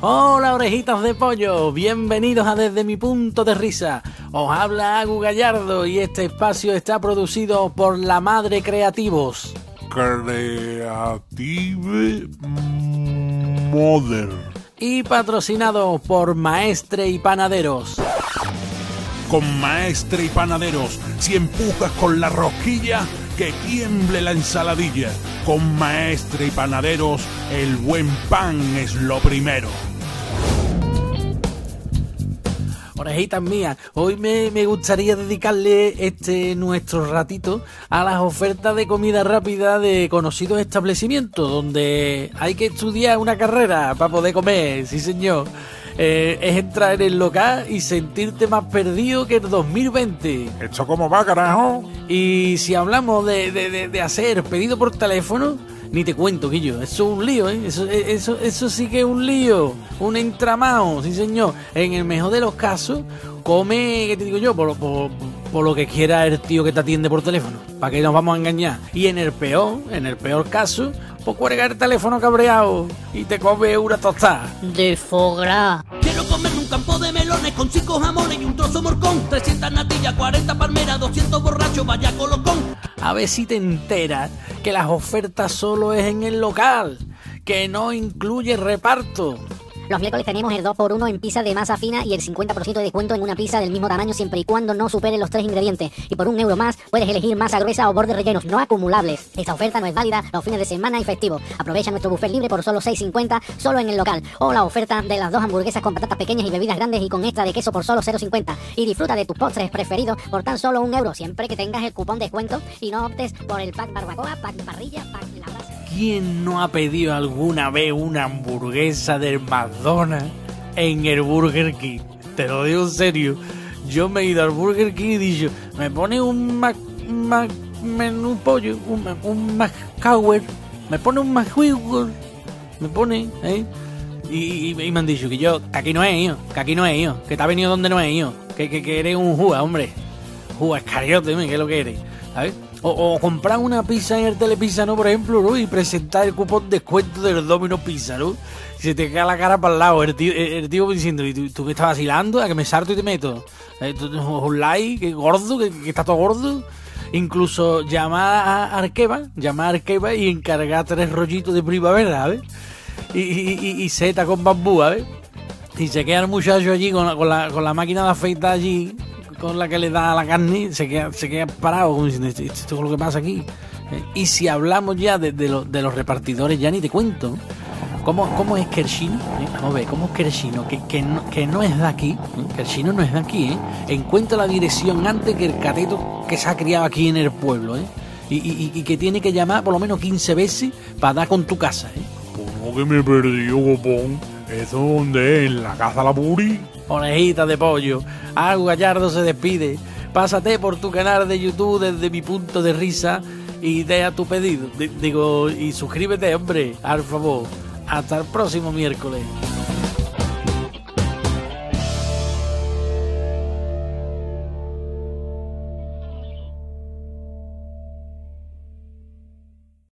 Hola orejitas de pollo, bienvenidos a Desde mi punto de risa. Os habla Agu Gallardo y este espacio está producido por La Madre Creativos. Creative Mother. Y patrocinado por Maestre y Panaderos. Con Maestre y Panaderos, si empujas con la rosquilla, que tiemble la ensaladilla. Con Maestre y Panaderos, el buen pan es lo primero. Orejitas mías, hoy me, me, gustaría dedicarle este nuestro ratito a las ofertas de comida rápida de conocidos establecimientos donde hay que estudiar una carrera para poder comer, sí señor. Eh, es entrar en el local y sentirte más perdido que el 2020. ¿Esto cómo va, carajo? Y si hablamos de, de, de, de hacer pedido por teléfono, ni te cuento, Guillo. Eso es un lío, ¿eh? Eso, eso, eso sí que es un lío. Un entramado, sí, señor. En el mejor de los casos, come, ¿qué te digo yo? Por, por, por lo que quiera el tío que te atiende por teléfono. ¿Para que nos vamos a engañar? Y en el peor, en el peor caso, pues cuelga el teléfono cabreado y te come una tostada. De fogra. Quiero comerme un campo de melones con cinco jamones y un trozo morcón. 300 natillas, 40 palmeras, 200 borrachos, vaya colocón. A ver si te enteras que las ofertas solo es en el local, que no incluye reparto. Los miércoles tenemos el 2x1 en pizza de masa fina y el 50% de descuento en una pizza del mismo tamaño siempre y cuando no supere los tres ingredientes. Y por un euro más puedes elegir masa gruesa o bordes rellenos no acumulables. Esta oferta no es válida los fines de semana y festivo. Aprovecha nuestro buffet libre por solo 6.50 solo en el local. O la oferta de las dos hamburguesas con patatas pequeñas y bebidas grandes y con extra de queso por solo 0.50. Y disfruta de tus postres preferidos por tan solo un euro siempre que tengas el cupón de descuento y no optes por el pack barbacoa, pack parrilla, pack la brasa. ¿Quién no ha pedido alguna vez una hamburguesa del McDonald's en el Burger King? Te lo digo en serio. Yo me he ido al Burger King y he dicho, me pone un Mac, Mac menú pollo, un, un McCower, me pone un McWhiggle, me pone, ¿eh? Y, me han dicho que yo, que aquí no es, hijo, que aquí no es, hijo, que te ha venido donde no es, hijo, que, que, que eres un juga, hombre. Juga, escariote, ¿qué es lo que eres? ¿Sabes? O, comprar una pizza en el Telepizza, ¿no? Por ejemplo, ¿no? Y presentar el cupón de descuento del Domino Pizza, ¿no? Se te cae la cara para el lado. El tío, el, el tío diciendo, ¿y tú, tú, me estás vacilando? ¿A que me salto y te meto? ¿Eh? ¿Un like? ¿Que gordo? ¿Que, que está todo gordo? Incluso llamar a Arqueva, llamar a Arqueva y encargar tres rollitos de primavera, ¿sabes? Y, y, y, y seta con bambú, ¿sabes? Y se queda el muchacho allí con la, con la, con la máquina de afeitar allí con la que le da la carne, se queda, se queda parado como diciendo, esto, es lo que pasa aquí. Y si hablamos ya de, de, lo, de los repartidores, ya ni te cuento. ¿Cómo, cómo es chino? ¿Eh? Vamos a ver, ¿cómo es chino? Que, que, no, que no es de aquí, ¿eh? chino no es de aquí, ¿eh? Encuentra la dirección antes que el cateto que se ha criado aquí en el pueblo, ¿eh? Y, y, y que tiene que llamar por lo menos 15 veces para dar con tu casa, ¿eh? ¿Cómo que me perdí, copón? ¿Eso dónde es? ¿En la casa la puri? Orejita de pollo. Agu Gallardo se despide. Pásate por tu canal de YouTube desde mi punto de risa y deja tu pedido. Digo, y suscríbete, hombre, al favor. Hasta el próximo miércoles.